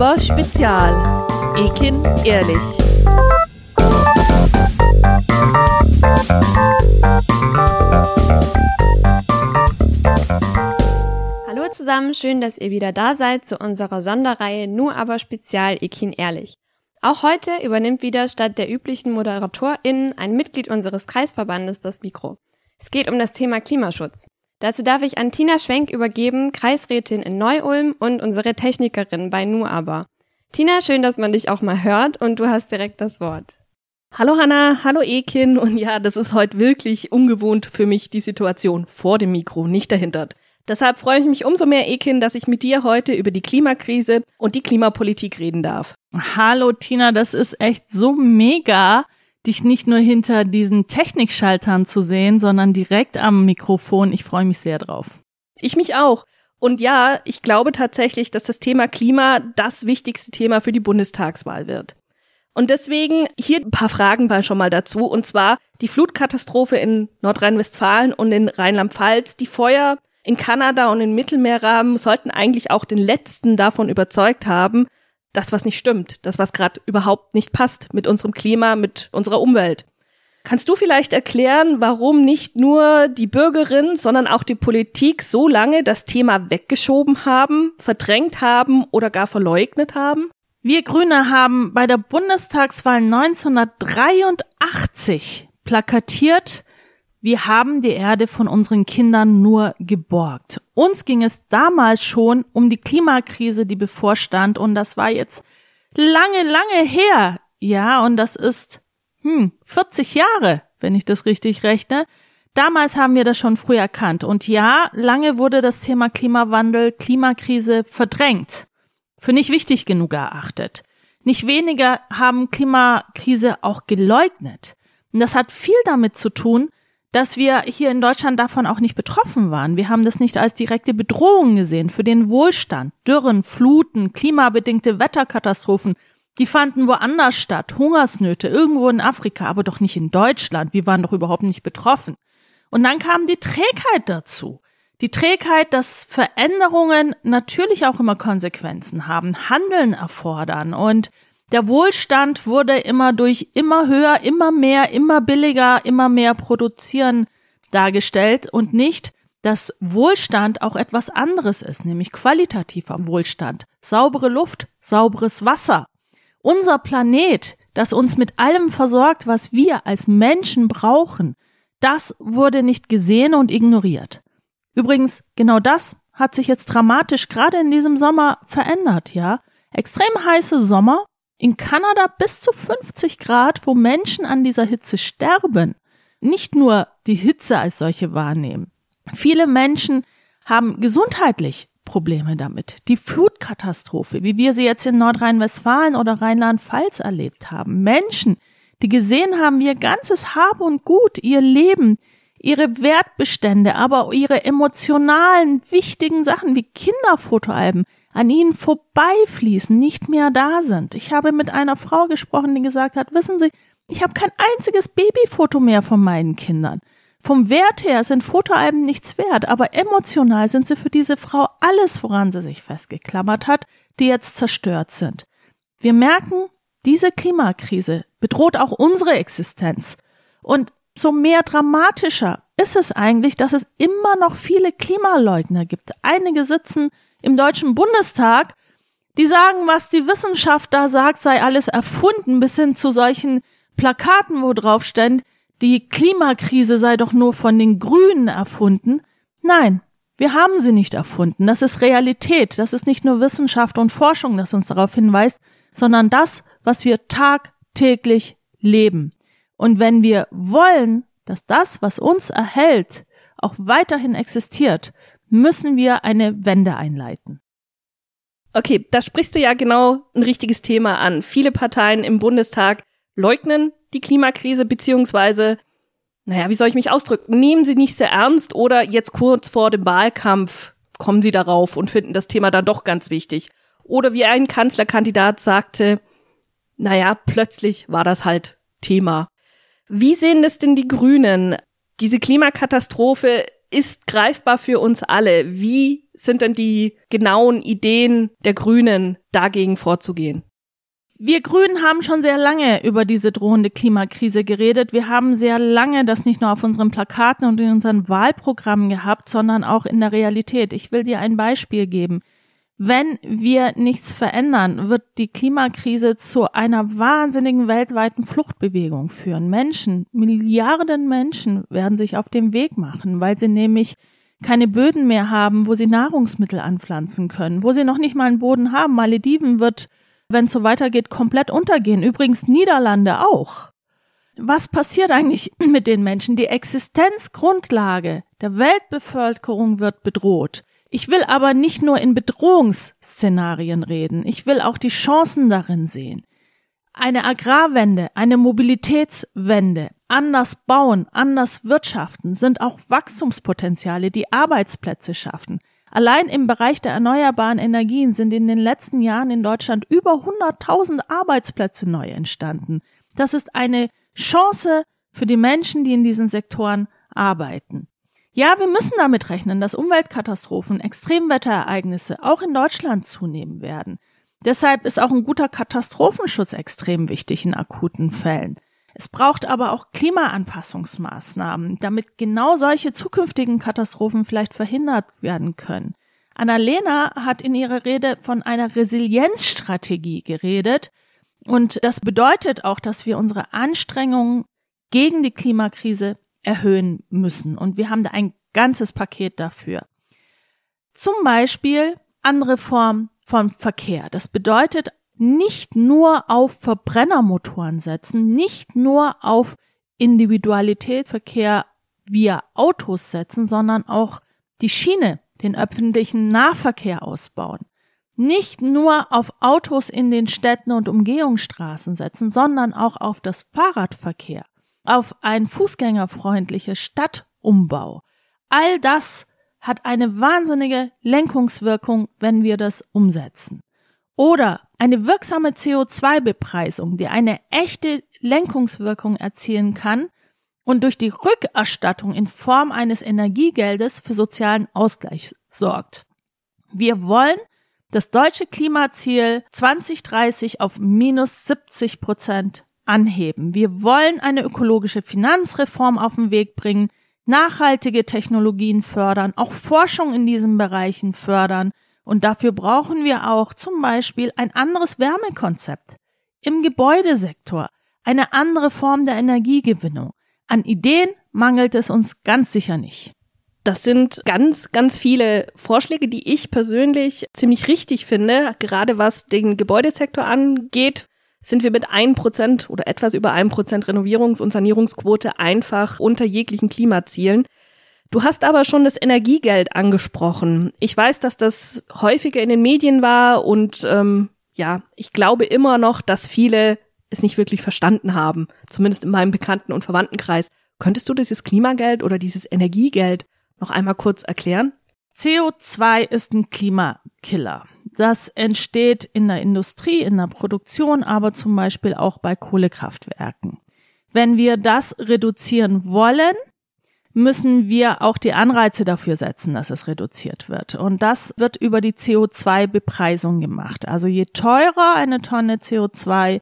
aber Spezial. Ekin ehrlich. Hallo zusammen, schön, dass ihr wieder da seid zu unserer Sonderreihe Nur aber Spezial Ekin ehrlich. Auch heute übernimmt wieder statt der üblichen ModeratorInnen ein Mitglied unseres Kreisverbandes das Mikro. Es geht um das Thema Klimaschutz. Dazu darf ich an Tina Schwenk übergeben, Kreisrätin in Neu-Ulm und unsere Technikerin bei NuAber. Tina, schön, dass man dich auch mal hört und du hast direkt das Wort. Hallo Hanna, hallo Ekin und ja, das ist heute wirklich ungewohnt für mich die Situation vor dem Mikro, nicht dahinter. Deshalb freue ich mich umso mehr, Ekin, dass ich mit dir heute über die Klimakrise und die Klimapolitik reden darf. Hallo Tina, das ist echt so mega, dich nicht nur hinter diesen Technikschaltern zu sehen, sondern direkt am Mikrofon. Ich freue mich sehr drauf. Ich mich auch. Und ja, ich glaube tatsächlich, dass das Thema Klima das wichtigste Thema für die Bundestagswahl wird. Und deswegen hier ein paar Fragen mal schon mal dazu. Und zwar die Flutkatastrophe in Nordrhein-Westfalen und in Rheinland-Pfalz, die Feuer in Kanada und in Mittelmeerrahmen sollten eigentlich auch den letzten davon überzeugt haben, das, was nicht stimmt, das, was gerade überhaupt nicht passt mit unserem Klima, mit unserer Umwelt. Kannst du vielleicht erklären, warum nicht nur die Bürgerin, sondern auch die Politik so lange das Thema weggeschoben haben, verdrängt haben oder gar verleugnet haben? Wir Grüne haben bei der Bundestagswahl 1983 plakatiert, wir haben die Erde von unseren Kindern nur geborgt. Uns ging es damals schon um die Klimakrise, die bevorstand, und das war jetzt lange, lange her. Ja, und das ist, hm, 40 Jahre, wenn ich das richtig rechne. Damals haben wir das schon früh erkannt. Und ja, lange wurde das Thema Klimawandel, Klimakrise verdrängt. Für nicht wichtig genug erachtet. Nicht weniger haben Klimakrise auch geleugnet. Und das hat viel damit zu tun, dass wir hier in Deutschland davon auch nicht betroffen waren. Wir haben das nicht als direkte Bedrohung gesehen für den Wohlstand. Dürren, Fluten, klimabedingte Wetterkatastrophen, die fanden woanders statt. Hungersnöte, irgendwo in Afrika, aber doch nicht in Deutschland. Wir waren doch überhaupt nicht betroffen. Und dann kam die Trägheit dazu. Die Trägheit, dass Veränderungen natürlich auch immer Konsequenzen haben, Handeln erfordern und der Wohlstand wurde immer durch immer höher, immer mehr, immer billiger, immer mehr produzieren dargestellt und nicht, dass Wohlstand auch etwas anderes ist, nämlich qualitativer Wohlstand. Saubere Luft, sauberes Wasser. Unser Planet, das uns mit allem versorgt, was wir als Menschen brauchen, das wurde nicht gesehen und ignoriert. Übrigens, genau das hat sich jetzt dramatisch gerade in diesem Sommer verändert, ja. Extrem heiße Sommer, in Kanada bis zu 50 Grad, wo Menschen an dieser Hitze sterben. Nicht nur die Hitze als solche wahrnehmen. Viele Menschen haben gesundheitlich Probleme damit. Die Flutkatastrophe, wie wir sie jetzt in Nordrhein-Westfalen oder Rheinland-Pfalz erlebt haben. Menschen, die gesehen haben, ihr ganzes Hab und Gut, ihr Leben, ihre Wertbestände, aber ihre emotionalen, wichtigen Sachen wie Kinderfotoalben, an ihnen vorbeifließen, nicht mehr da sind. Ich habe mit einer Frau gesprochen, die gesagt hat, wissen Sie, ich habe kein einziges Babyfoto mehr von meinen Kindern. Vom Wert her sind Fotoalben nichts wert, aber emotional sind sie für diese Frau alles, woran sie sich festgeklammert hat, die jetzt zerstört sind. Wir merken, diese Klimakrise bedroht auch unsere Existenz. Und so mehr dramatischer ist es eigentlich, dass es immer noch viele Klimaleugner gibt. Einige sitzen im Deutschen Bundestag, die sagen, was die Wissenschaft da sagt, sei alles erfunden, bis hin zu solchen Plakaten, wo drauf steht, die Klimakrise sei doch nur von den Grünen erfunden. Nein, wir haben sie nicht erfunden. Das ist Realität. Das ist nicht nur Wissenschaft und Forschung, das uns darauf hinweist, sondern das, was wir tagtäglich leben. Und wenn wir wollen, dass das, was uns erhält, auch weiterhin existiert, müssen wir eine Wende einleiten. Okay, da sprichst du ja genau ein richtiges Thema an. Viele Parteien im Bundestag leugnen die Klimakrise beziehungsweise, naja, wie soll ich mich ausdrücken, nehmen sie nicht sehr ernst oder jetzt kurz vor dem Wahlkampf kommen sie darauf und finden das Thema dann doch ganz wichtig. Oder wie ein Kanzlerkandidat sagte, naja, plötzlich war das halt Thema. Wie sehen das denn die Grünen? Diese Klimakatastrophe ist greifbar für uns alle. Wie sind denn die genauen Ideen der Grünen, dagegen vorzugehen? Wir Grünen haben schon sehr lange über diese drohende Klimakrise geredet. Wir haben sehr lange das nicht nur auf unseren Plakaten und in unseren Wahlprogrammen gehabt, sondern auch in der Realität. Ich will dir ein Beispiel geben. Wenn wir nichts verändern, wird die Klimakrise zu einer wahnsinnigen weltweiten Fluchtbewegung führen. Menschen, Milliarden Menschen werden sich auf den Weg machen, weil sie nämlich keine Böden mehr haben, wo sie Nahrungsmittel anpflanzen können, wo sie noch nicht mal einen Boden haben. Malediven wird wenn es so weitergeht, komplett untergehen. Übrigens Niederlande auch. Was passiert eigentlich mit den Menschen? Die Existenzgrundlage der Weltbevölkerung wird bedroht. Ich will aber nicht nur in Bedrohungsszenarien reden, ich will auch die Chancen darin sehen. Eine Agrarwende, eine Mobilitätswende, anders bauen, anders wirtschaften sind auch Wachstumspotenziale, die Arbeitsplätze schaffen. Allein im Bereich der erneuerbaren Energien sind in den letzten Jahren in Deutschland über 100.000 Arbeitsplätze neu entstanden. Das ist eine Chance für die Menschen, die in diesen Sektoren arbeiten. Ja, wir müssen damit rechnen, dass Umweltkatastrophen, Extremwetterereignisse auch in Deutschland zunehmen werden. Deshalb ist auch ein guter Katastrophenschutz extrem wichtig in akuten Fällen. Es braucht aber auch Klimaanpassungsmaßnahmen, damit genau solche zukünftigen Katastrophen vielleicht verhindert werden können. Annalena hat in ihrer Rede von einer Resilienzstrategie geredet. Und das bedeutet auch, dass wir unsere Anstrengungen gegen die Klimakrise erhöhen müssen. Und wir haben da ein ganzes Paket dafür. Zum Beispiel andere Formen von Verkehr. Das bedeutet nicht nur auf Verbrennermotoren setzen, nicht nur auf Individualität, Verkehr via Autos setzen, sondern auch die Schiene, den öffentlichen Nahverkehr ausbauen. Nicht nur auf Autos in den Städten und Umgehungsstraßen setzen, sondern auch auf das Fahrradverkehr, auf ein fußgängerfreundliches Stadtumbau. All das hat eine wahnsinnige Lenkungswirkung, wenn wir das umsetzen. Oder eine wirksame CO2-Bepreisung, die eine echte Lenkungswirkung erzielen kann und durch die Rückerstattung in Form eines Energiegeldes für sozialen Ausgleich sorgt. Wir wollen das deutsche Klimaziel 2030 auf minus 70 Prozent anheben. Wir wollen eine ökologische Finanzreform auf den Weg bringen, nachhaltige Technologien fördern, auch Forschung in diesen Bereichen fördern und dafür brauchen wir auch zum Beispiel ein anderes Wärmekonzept im Gebäudesektor, eine andere Form der Energiegewinnung. An Ideen mangelt es uns ganz sicher nicht. Das sind ganz, ganz viele Vorschläge, die ich persönlich ziemlich richtig finde. Gerade was den Gebäudesektor angeht, sind wir mit ein Prozent oder etwas über ein Prozent Renovierungs- und Sanierungsquote einfach unter jeglichen Klimazielen. Du hast aber schon das Energiegeld angesprochen. Ich weiß, dass das häufiger in den Medien war und ähm, ja, ich glaube immer noch, dass viele es nicht wirklich verstanden haben, zumindest in meinem Bekannten- und Verwandtenkreis. Könntest du dieses Klimageld oder dieses Energiegeld noch einmal kurz erklären? CO2 ist ein Klimakiller. Das entsteht in der Industrie, in der Produktion, aber zum Beispiel auch bei Kohlekraftwerken. Wenn wir das reduzieren wollen, müssen wir auch die Anreize dafür setzen, dass es reduziert wird. Und das wird über die CO2-Bepreisung gemacht. Also je teurer eine Tonne CO2,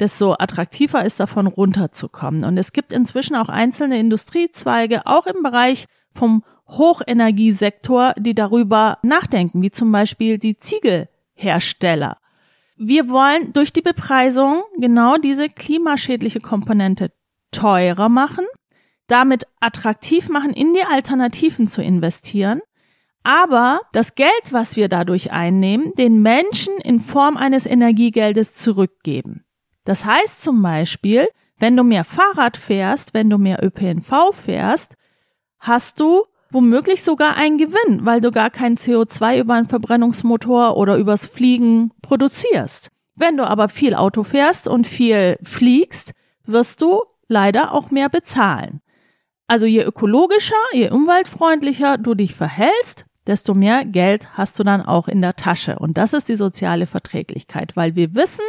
desto attraktiver ist davon runterzukommen. Und es gibt inzwischen auch einzelne Industriezweige, auch im Bereich vom Hochenergiesektor, die darüber nachdenken, wie zum Beispiel die Ziegelhersteller. Wir wollen durch die Bepreisung genau diese klimaschädliche Komponente teurer machen damit attraktiv machen, in die Alternativen zu investieren, aber das Geld, was wir dadurch einnehmen, den Menschen in Form eines Energiegeldes zurückgeben. Das heißt zum Beispiel, wenn du mehr Fahrrad fährst, wenn du mehr ÖPNV fährst, hast du womöglich sogar einen Gewinn, weil du gar kein CO2 über einen Verbrennungsmotor oder übers Fliegen produzierst. Wenn du aber viel Auto fährst und viel fliegst, wirst du leider auch mehr bezahlen. Also je ökologischer, je umweltfreundlicher du dich verhältst, desto mehr Geld hast du dann auch in der Tasche. Und das ist die soziale Verträglichkeit, weil wir wissen,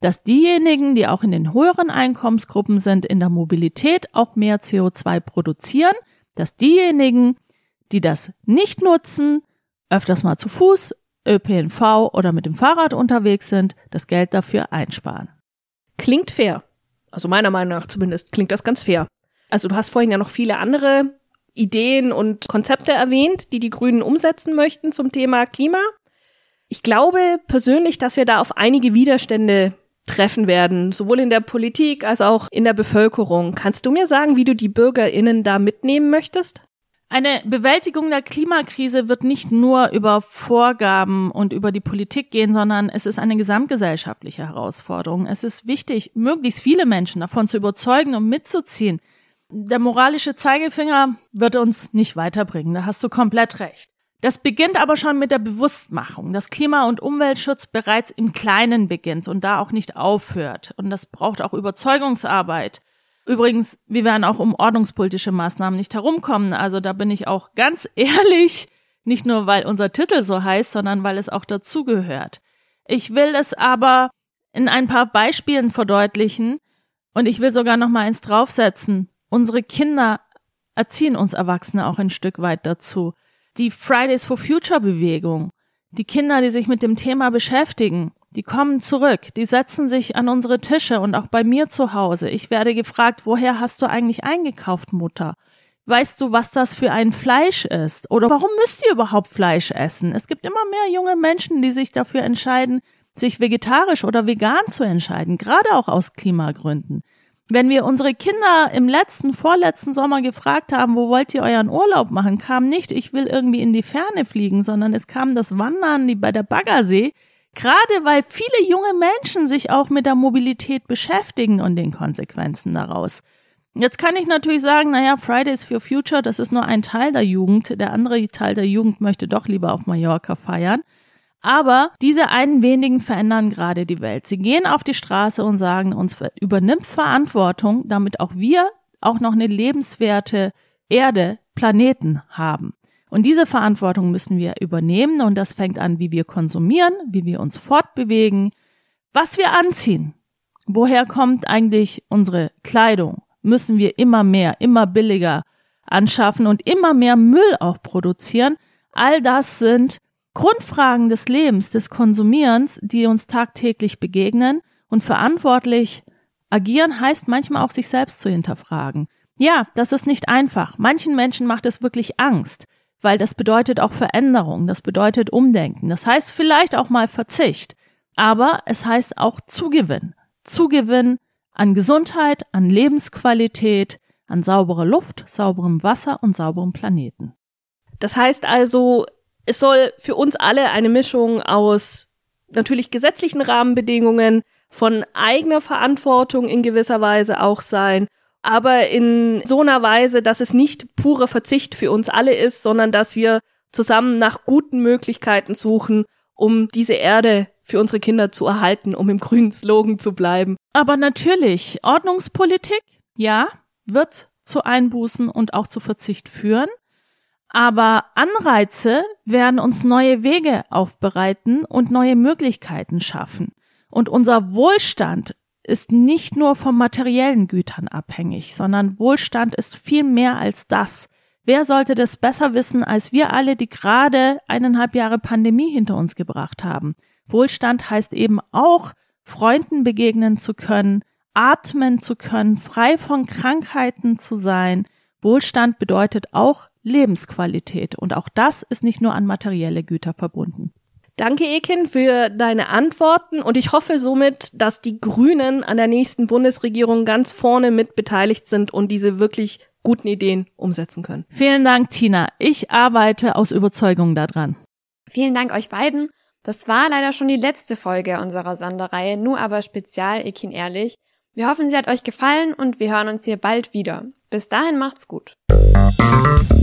dass diejenigen, die auch in den höheren Einkommensgruppen sind, in der Mobilität auch mehr CO2 produzieren, dass diejenigen, die das nicht nutzen, öfters mal zu Fuß, ÖPNV oder mit dem Fahrrad unterwegs sind, das Geld dafür einsparen. Klingt fair. Also meiner Meinung nach zumindest klingt das ganz fair. Also du hast vorhin ja noch viele andere Ideen und Konzepte erwähnt, die die Grünen umsetzen möchten zum Thema Klima. Ich glaube persönlich, dass wir da auf einige Widerstände treffen werden, sowohl in der Politik als auch in der Bevölkerung. Kannst du mir sagen, wie du die Bürgerinnen da mitnehmen möchtest? Eine Bewältigung der Klimakrise wird nicht nur über Vorgaben und über die Politik gehen, sondern es ist eine gesamtgesellschaftliche Herausforderung. Es ist wichtig, möglichst viele Menschen davon zu überzeugen und mitzuziehen. Der moralische Zeigefinger wird uns nicht weiterbringen, da hast du komplett recht. Das beginnt aber schon mit der Bewusstmachung, dass Klima- und Umweltschutz bereits im Kleinen beginnt und da auch nicht aufhört. Und das braucht auch Überzeugungsarbeit. Übrigens, wir werden auch um ordnungspolitische Maßnahmen nicht herumkommen. Also da bin ich auch ganz ehrlich, nicht nur weil unser Titel so heißt, sondern weil es auch dazugehört. Ich will es aber in ein paar Beispielen verdeutlichen und ich will sogar noch mal eins draufsetzen. Unsere Kinder erziehen uns Erwachsene auch ein Stück weit dazu. Die Fridays for Future Bewegung, die Kinder, die sich mit dem Thema beschäftigen, die kommen zurück, die setzen sich an unsere Tische und auch bei mir zu Hause. Ich werde gefragt, woher hast du eigentlich eingekauft, Mutter? Weißt du, was das für ein Fleisch ist? Oder warum müsst ihr überhaupt Fleisch essen? Es gibt immer mehr junge Menschen, die sich dafür entscheiden, sich vegetarisch oder vegan zu entscheiden, gerade auch aus Klimagründen. Wenn wir unsere Kinder im letzten, vorletzten Sommer gefragt haben, wo wollt ihr euren Urlaub machen, kam nicht, ich will irgendwie in die Ferne fliegen, sondern es kam das Wandern bei der Baggersee, Gerade weil viele junge Menschen sich auch mit der Mobilität beschäftigen und den Konsequenzen daraus. Jetzt kann ich natürlich sagen, naja, Fridays for Future, das ist nur ein Teil der Jugend. Der andere Teil der Jugend möchte doch lieber auf Mallorca feiern. Aber diese einen wenigen verändern gerade die Welt. Sie gehen auf die Straße und sagen uns, übernimmt Verantwortung, damit auch wir auch noch eine lebenswerte Erde, Planeten haben. Und diese Verantwortung müssen wir übernehmen und das fängt an, wie wir konsumieren, wie wir uns fortbewegen, was wir anziehen. Woher kommt eigentlich unsere Kleidung? Müssen wir immer mehr, immer billiger anschaffen und immer mehr Müll auch produzieren? All das sind Grundfragen des Lebens, des Konsumierens, die uns tagtäglich begegnen und verantwortlich agieren heißt manchmal auch sich selbst zu hinterfragen. Ja, das ist nicht einfach. Manchen Menschen macht es wirklich Angst weil das bedeutet auch Veränderung, das bedeutet Umdenken, das heißt vielleicht auch mal Verzicht, aber es heißt auch Zugewinn. Zugewinn an Gesundheit, an Lebensqualität, an sauberer Luft, sauberem Wasser und sauberem Planeten. Das heißt also, es soll für uns alle eine Mischung aus natürlich gesetzlichen Rahmenbedingungen, von eigener Verantwortung in gewisser Weise auch sein aber in so einer Weise, dass es nicht purer Verzicht für uns alle ist, sondern dass wir zusammen nach guten Möglichkeiten suchen, um diese Erde für unsere Kinder zu erhalten, um im grünen Slogan zu bleiben. Aber natürlich, Ordnungspolitik, ja, wird zu Einbußen und auch zu Verzicht führen. Aber Anreize werden uns neue Wege aufbereiten und neue Möglichkeiten schaffen. Und unser Wohlstand ist nicht nur von materiellen Gütern abhängig, sondern Wohlstand ist viel mehr als das. Wer sollte das besser wissen als wir alle, die gerade eineinhalb Jahre Pandemie hinter uns gebracht haben? Wohlstand heißt eben auch, Freunden begegnen zu können, atmen zu können, frei von Krankheiten zu sein. Wohlstand bedeutet auch Lebensqualität und auch das ist nicht nur an materielle Güter verbunden. Danke, Ekin, für deine Antworten und ich hoffe somit, dass die Grünen an der nächsten Bundesregierung ganz vorne mit beteiligt sind und diese wirklich guten Ideen umsetzen können. Vielen Dank, Tina. Ich arbeite aus Überzeugung daran. Vielen Dank euch beiden. Das war leider schon die letzte Folge unserer Sonderreihe, nur aber spezial Ekin ehrlich. Wir hoffen, sie hat euch gefallen und wir hören uns hier bald wieder. Bis dahin macht's gut.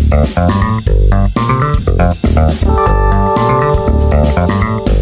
Thank you.